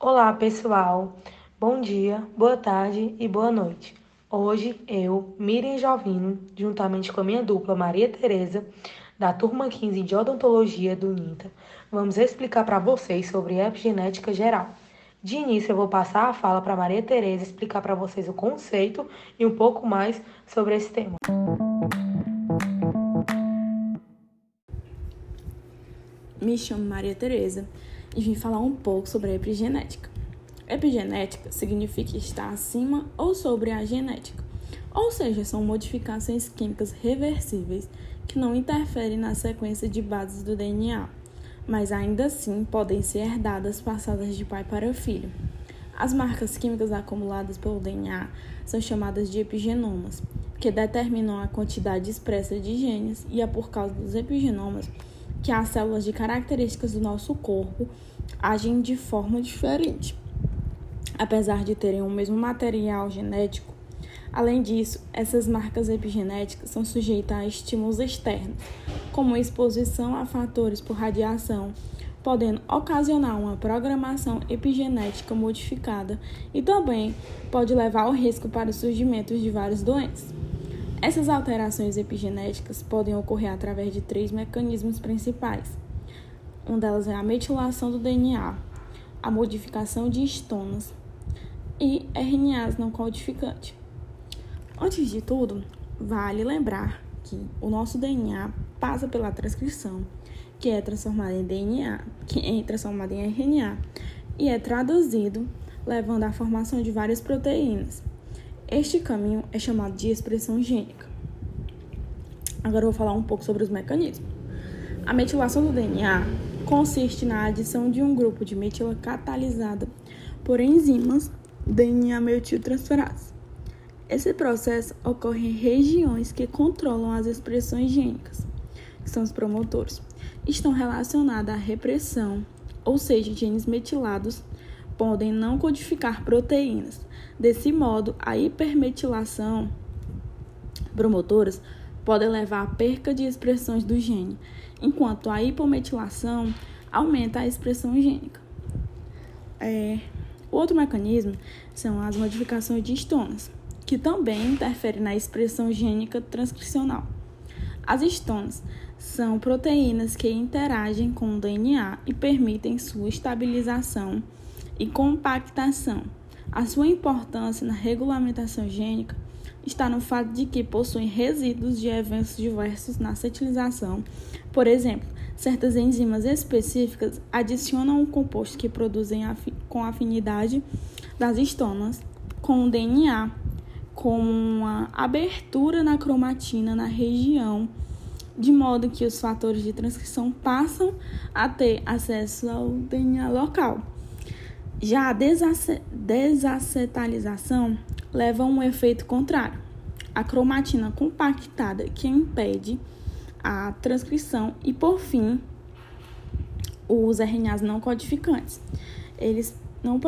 Olá, pessoal. Bom dia, boa tarde e boa noite. Hoje eu, Miriam Jovino, juntamente com a minha dupla Maria Tereza, da turma 15 de odontologia do INTA, vamos explicar para vocês sobre epigenética geral. De início, eu vou passar a fala para Maria Tereza explicar para vocês o conceito e um pouco mais sobre esse tema. Me chamo Maria Tereza e vim falar um pouco sobre a epigenética. Epigenética significa estar acima ou sobre a genética, ou seja, são modificações químicas reversíveis que não interferem na sequência de bases do DNA, mas ainda assim podem ser herdadas passadas de pai para filho. As marcas químicas acumuladas pelo DNA são chamadas de epigenomas, que determinam a quantidade expressa de genes, e é por causa dos epigenomas que as células de características do nosso corpo agem de forma diferente apesar de terem o mesmo material genético. Além disso, essas marcas epigenéticas são sujeitas a estímulos externos, como exposição a fatores por radiação, podendo ocasionar uma programação epigenética modificada e também pode levar ao risco para o surgimento de várias doenças. Essas alterações epigenéticas podem ocorrer através de três mecanismos principais. Um delas é a metilação do DNA, a modificação de histonas e RNAs não codificantes. Antes de tudo, vale lembrar que o nosso DNA passa pela transcrição, que é transformado em DNA, que é transformado em RNA e é traduzido, levando à formação de várias proteínas. Este caminho é chamado de expressão gênica. Agora eu vou falar um pouco sobre os mecanismos. A metilação do DNA consiste na adição de um grupo de metila catalisada por enzimas DNA metiltransferase. Esse processo ocorre em regiões que controlam as expressões gênicas, que são os promotores. Estão relacionadas à repressão, ou seja, genes metilados podem não codificar proteínas. Desse modo, a hipermetilação promotoras pode levar à perca de expressões do gene, enquanto a hipometilação aumenta a expressão gênica. É, outro mecanismo são as modificações de histonas, que também interferem na expressão gênica transcricional. As histonas são proteínas que interagem com o DNA e permitem sua estabilização e compactação. A sua importância na regulamentação gênica está no fato de que possuem resíduos de eventos diversos na cetilização. Por exemplo, certas enzimas específicas adicionam um composto que produzem com afinidade das histonas com o DNA, com uma abertura na cromatina na região, de modo que os fatores de transcrição passam a ter acesso ao DNA local. Já a desacetalização leva a um efeito contrário. A cromatina compactada que impede a transcrição e, por fim, os RNAs não codificantes. Eles não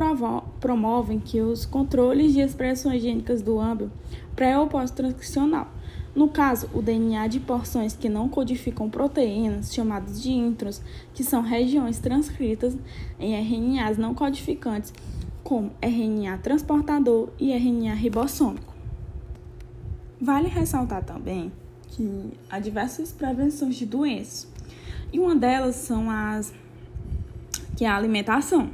promovem que os controles de expressões gênicas do âmbito pré ou pós-transcricional. No caso, o DNA de porções que não codificam proteínas, chamadas de intros, que são regiões transcritas em RNAs não codificantes, como RNA transportador e RNA ribossômico. Vale ressaltar também que há diversas prevenções de doenças, e uma delas são as que é a alimentação,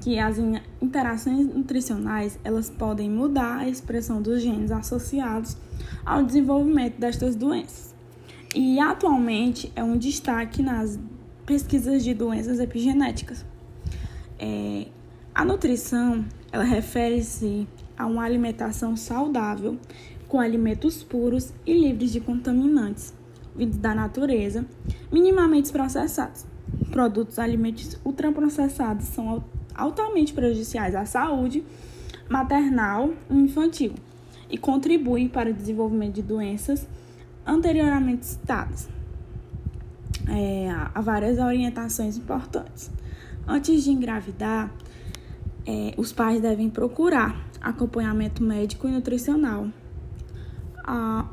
que as interações nutricionais elas podem mudar a expressão dos genes associados ao desenvolvimento destas doenças. E atualmente é um destaque nas pesquisas de doenças epigenéticas. É, a nutrição, ela refere-se a uma alimentação saudável, com alimentos puros e livres de contaminantes, vindos da natureza, minimamente processados. Produtos alimentícios ultraprocessados são altamente prejudiciais à saúde maternal e infantil e contribuem para o desenvolvimento de doenças anteriormente citadas. É, há várias orientações importantes. Antes de engravidar, é, os pais devem procurar acompanhamento médico e nutricional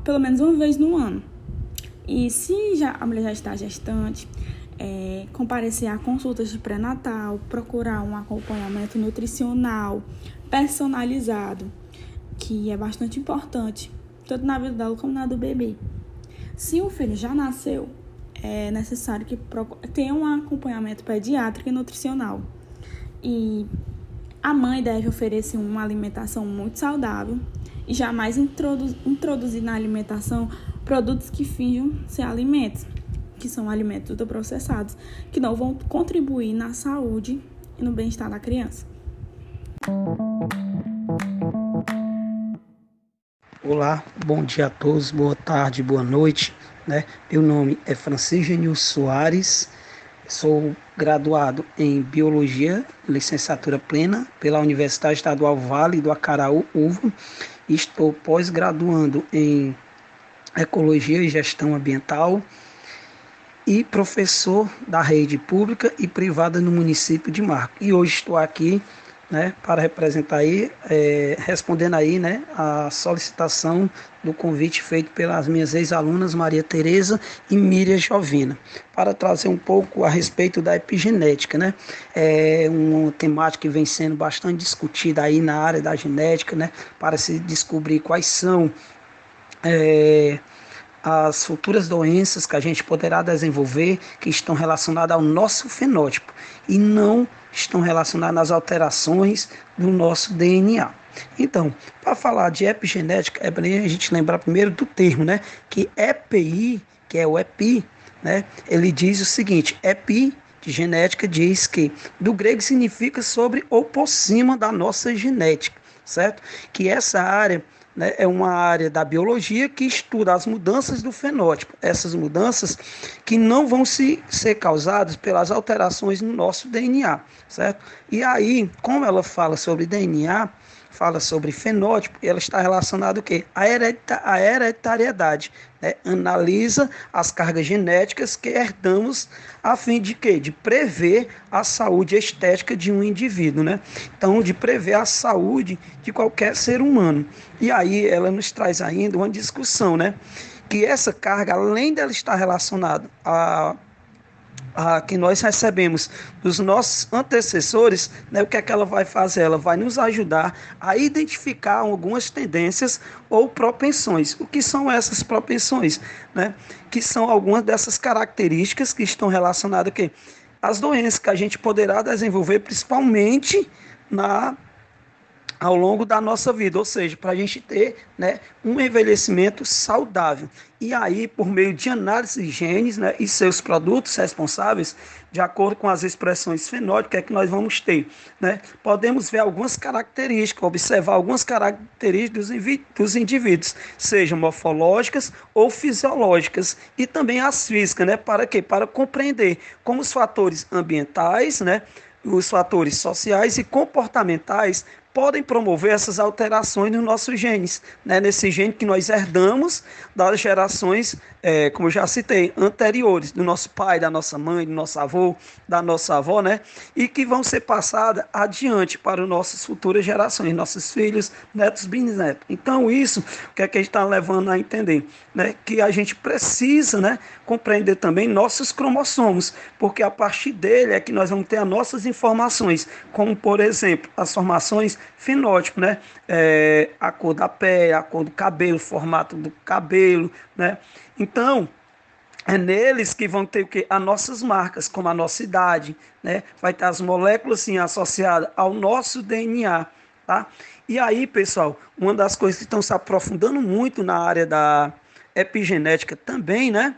pelo menos uma vez no ano. E se já, a mulher já está gestante, é, comparecer a consultas de pré-natal, procurar um acompanhamento nutricional personalizado, que é bastante importante, tanto na vida dela como na do bebê. Se o filho já nasceu, é necessário que tenha um acompanhamento pediátrico e nutricional. E a mãe deve oferecer uma alimentação muito saudável e jamais introduzir na alimentação produtos que finjam ser alimentos que são alimentos ultraprocessados, que não vão contribuir na saúde e no bem-estar da criança. Olá, bom dia a todos, boa tarde, boa noite. Né? Meu nome é Francisco Genil Soares, sou graduado em Biologia, licenciatura plena pela Universidade Estadual Vale do Acaraú, UVA, estou pós-graduando em Ecologia e Gestão Ambiental e professor da rede pública e privada no município de Marco. E hoje estou aqui né, para representar aí, é, respondendo aí né, a solicitação do convite feito pelas minhas ex-alunas Maria Tereza e Miriam Jovina, para trazer um pouco a respeito da epigenética, né? É uma temática que vem sendo bastante discutida aí na área da genética, né? Para se descobrir quais são é, as futuras doenças que a gente poderá desenvolver que estão relacionadas ao nosso fenótipo e não estão relacionadas às alterações do nosso DNA. Então, para falar de epigenética, é bom a gente lembrar primeiro do termo, né? Que EPI, que é o EPI, né? Ele diz o seguinte: EPI de genética diz que do grego significa sobre ou por cima da nossa genética, certo? Que essa área né, é uma área da biologia que estuda as mudanças do fenótipo, essas mudanças que não vão se, ser causadas pelas alterações no nosso DNA, certo? E aí, como ela fala sobre DNA, fala sobre fenótipo, ela está relacionada o quê? A, a hereditariedade. Né? Analisa as cargas genéticas que herdamos a fim de quê? De prever a saúde estética de um indivíduo, né? Então, de prever a saúde de qualquer ser humano. E aí ela nos traz ainda uma discussão, né? Que essa carga, além dela estar relacionada a a, que nós recebemos dos nossos antecessores, né, o que é que ela vai fazer? Ela vai nos ajudar a identificar algumas tendências ou propensões. O que são essas propensões? Né? Que são algumas dessas características que estão relacionadas a As doenças que a gente poderá desenvolver, principalmente na ao longo da nossa vida, ou seja, para a gente ter né, um envelhecimento saudável. E aí, por meio de análise de genes né, e seus produtos responsáveis, de acordo com as expressões fenóticas é que nós vamos ter, né, podemos ver algumas características, observar algumas características dos indivíduos, sejam morfológicas ou fisiológicas, e também as físicas, né, para quê? Para compreender como os fatores ambientais, né, os fatores sociais e comportamentais podem promover essas alterações nos nossos genes, né? nesse gene que nós herdamos das gerações, é, como eu já citei, anteriores, do nosso pai, da nossa mãe, do nosso avô, da nossa avó, né? e que vão ser passadas adiante para as nossas futuras gerações, nossos filhos, netos, bisnetos. Então, isso, o que é que a gente está levando a entender? Né? Que a gente precisa né, compreender também nossos cromossomos, porque a partir dele é que nós vamos ter as nossas informações, como, por exemplo, as formações fenótipo, né? É, a cor da pele, a cor do cabelo, o formato do cabelo, né? Então, é neles que vão ter o que? As nossas marcas, como a nossa idade, né? Vai ter as moléculas assim associadas ao nosso DNA, tá? E aí, pessoal, uma das coisas que estão se aprofundando muito na área da epigenética também, né?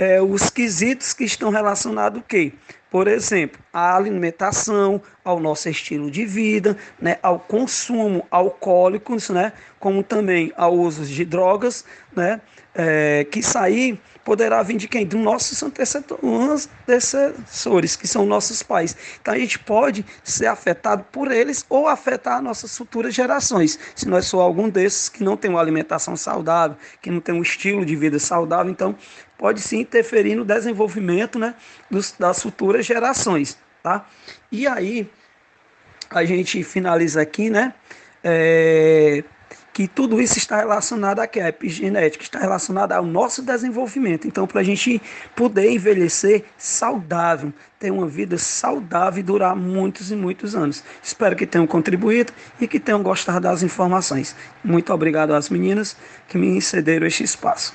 É, os quesitos que estão relacionados o quê? Por exemplo, a alimentação, ao nosso estilo de vida, né, ao consumo alcoólico, né, como também ao uso de drogas, né, é, que aí poderá vir de quem? Dos nossos antecessores, que são nossos pais. Então a gente pode ser afetado por eles ou afetar nossas futuras gerações. Se nós somos algum desses que não tem uma alimentação saudável, que não tem um estilo de vida saudável, então pode sim interferir no desenvolvimento né, dos, das futuras gerações. Tá? E aí, a gente finaliza aqui, né? É, que tudo isso está relacionado? A epigenética, está relacionado ao nosso desenvolvimento. Então, para a gente poder envelhecer saudável, ter uma vida saudável e durar muitos e muitos anos. Espero que tenham contribuído e que tenham gostado das informações. Muito obrigado às meninas que me cederam este espaço.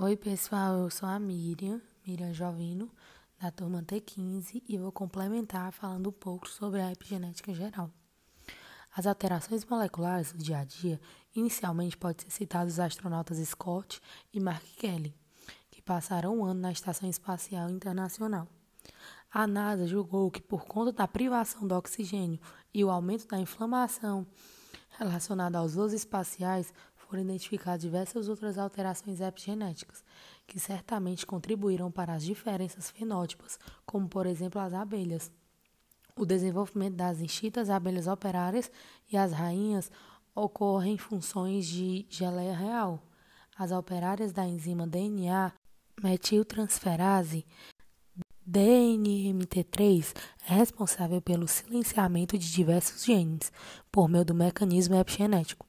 Oi, pessoal, eu sou a Miriam, Miriam Jovino da turma T15 e vou complementar falando um pouco sobre a epigenética geral. As alterações moleculares do dia a dia, inicialmente pode ser citado os astronautas Scott e Mark Kelly, que passaram um ano na Estação Espacial Internacional. A NASA julgou que, por conta da privação do oxigênio e o aumento da inflamação relacionada aos voos espaciais, foram identificadas diversas outras alterações epigenéticas, que certamente contribuíram para as diferenças fenótipas, como por exemplo as abelhas. O desenvolvimento das extintas abelhas operárias e as rainhas ocorre em funções de geleia real. As operárias da enzima DNA metiltransferase DNMT3 é responsável pelo silenciamento de diversos genes por meio do mecanismo epigenético.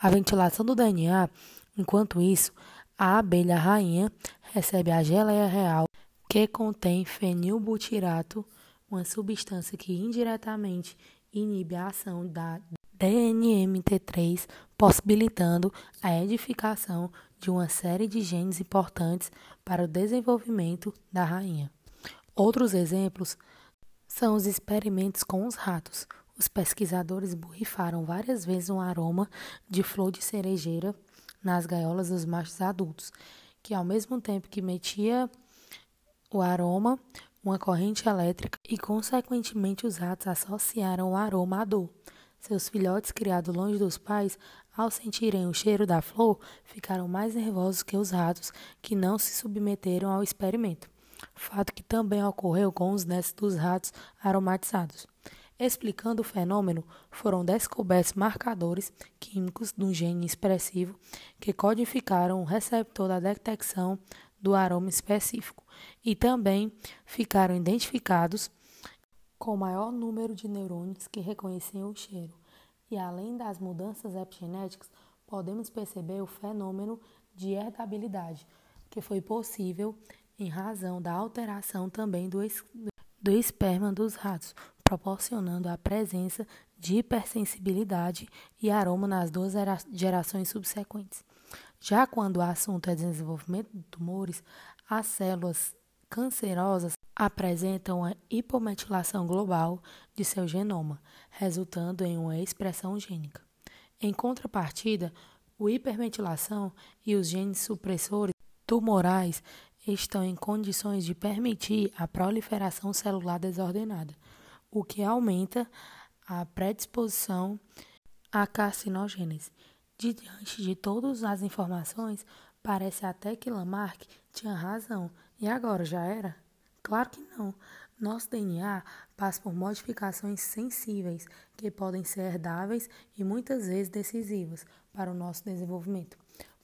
A ventilação do DNA, enquanto isso, a abelha rainha recebe a geleia real que contém fenilbutirato, uma substância que indiretamente inibe a ação da DNMT3, possibilitando a edificação de uma série de genes importantes para o desenvolvimento da rainha. Outros exemplos são os experimentos com os ratos. Os pesquisadores borrifaram várias vezes um aroma de flor de cerejeira nas gaiolas dos machos adultos, que ao mesmo tempo que metia o aroma, uma corrente elétrica e, consequentemente, os ratos associaram o aroma à dor. Seus filhotes, criados longe dos pais, ao sentirem o cheiro da flor, ficaram mais nervosos que os ratos que não se submeteram ao experimento. Fato que também ocorreu com os netos dos ratos aromatizados. Explicando o fenômeno, foram descobertos marcadores químicos do gene expressivo que codificaram o receptor da detecção do aroma específico e também ficaram identificados com maior número de neurônios que reconheciam o cheiro. E além das mudanças epigenéticas, podemos perceber o fenômeno de herdabilidade, que foi possível em razão da alteração também do, do esperma dos ratos, proporcionando a presença de hipersensibilidade e aroma nas duas gerações subsequentes. Já quando o assunto é desenvolvimento de tumores, as células cancerosas apresentam a hipometilação global de seu genoma, resultando em uma expressão gênica. Em contrapartida, o hipermetilação e os genes supressores tumorais estão em condições de permitir a proliferação celular desordenada, o que aumenta a predisposição à carcinogênese. Diante de todas as informações, parece até que Lamarck tinha razão. E agora, já era? Claro que não. Nosso DNA passa por modificações sensíveis que podem ser herdáveis e muitas vezes decisivas para o nosso desenvolvimento.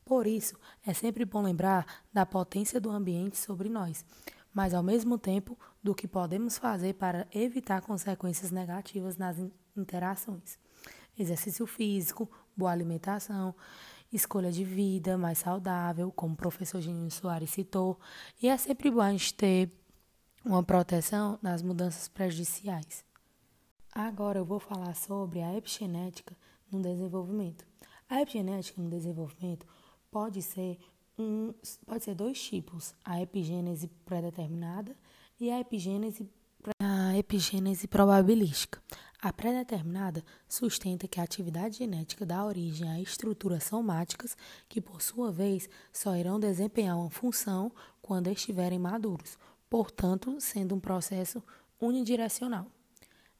Por isso, é sempre bom lembrar da potência do ambiente sobre nós mas ao mesmo tempo do que podemos fazer para evitar consequências negativas nas interações. Exercício físico, boa alimentação, escolha de vida mais saudável, como o professor Geninho Soares citou, e é sempre bom a gente ter uma proteção nas mudanças prejudiciais. Agora eu vou falar sobre a epigenética no desenvolvimento. A epigenética no desenvolvimento pode ser um, pode ser dois tipos, a epigênese pré-determinada e a epigênese, a epigênese probabilística. A pré-determinada sustenta que a atividade genética dá origem a estruturas somáticas que, por sua vez, só irão desempenhar uma função quando estiverem maduros, portanto, sendo um processo unidirecional.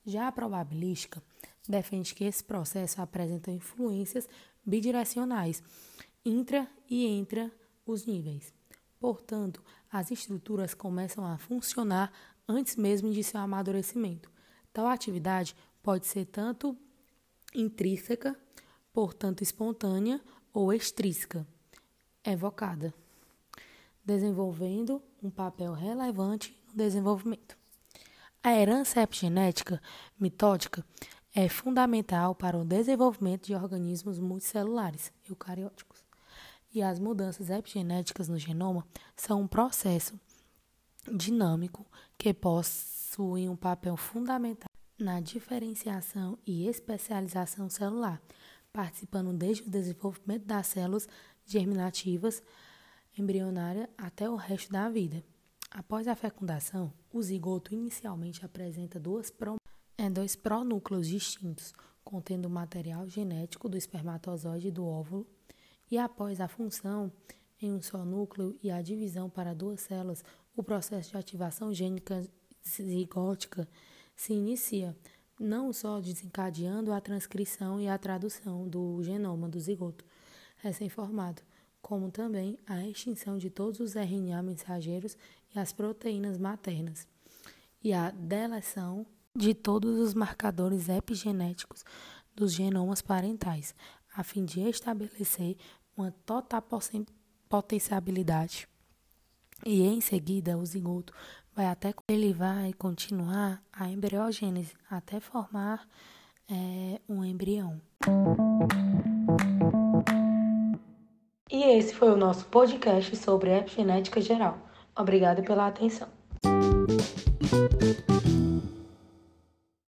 Já a probabilística defende que esse processo apresenta influências bidirecionais, intra e intra os níveis. Portanto, as estruturas começam a funcionar antes mesmo de seu amadurecimento. Tal atividade pode ser tanto intrínseca, portanto espontânea, ou extrínseca, evocada, desenvolvendo um papel relevante no desenvolvimento. A herança epigenética mitótica é fundamental para o desenvolvimento de organismos multicelulares eucarióticos. E as mudanças epigenéticas no genoma são um processo dinâmico que possui um papel fundamental na diferenciação e especialização celular, participando desde o desenvolvimento das células germinativas embrionária até o resto da vida. Após a fecundação, o zigoto inicialmente apresenta duas pro, é, dois pronúcleos distintos, contendo o material genético do espermatozoide e do óvulo, e após a função em um só núcleo e a divisão para duas células, o processo de ativação gênica zigótica se inicia, não só desencadeando a transcrição e a tradução do genoma do zigoto recém-formado, como também a extinção de todos os RNA mensageiros e as proteínas maternas, e a deleção de todos os marcadores epigenéticos dos genomas parentais, a fim de estabelecer uma total potenciabilidade. E em seguida, o zigoto vai até ele vai continuar a embriogênese até formar é, um embrião. E esse foi o nosso podcast sobre epigenética geral. Obrigada pela atenção.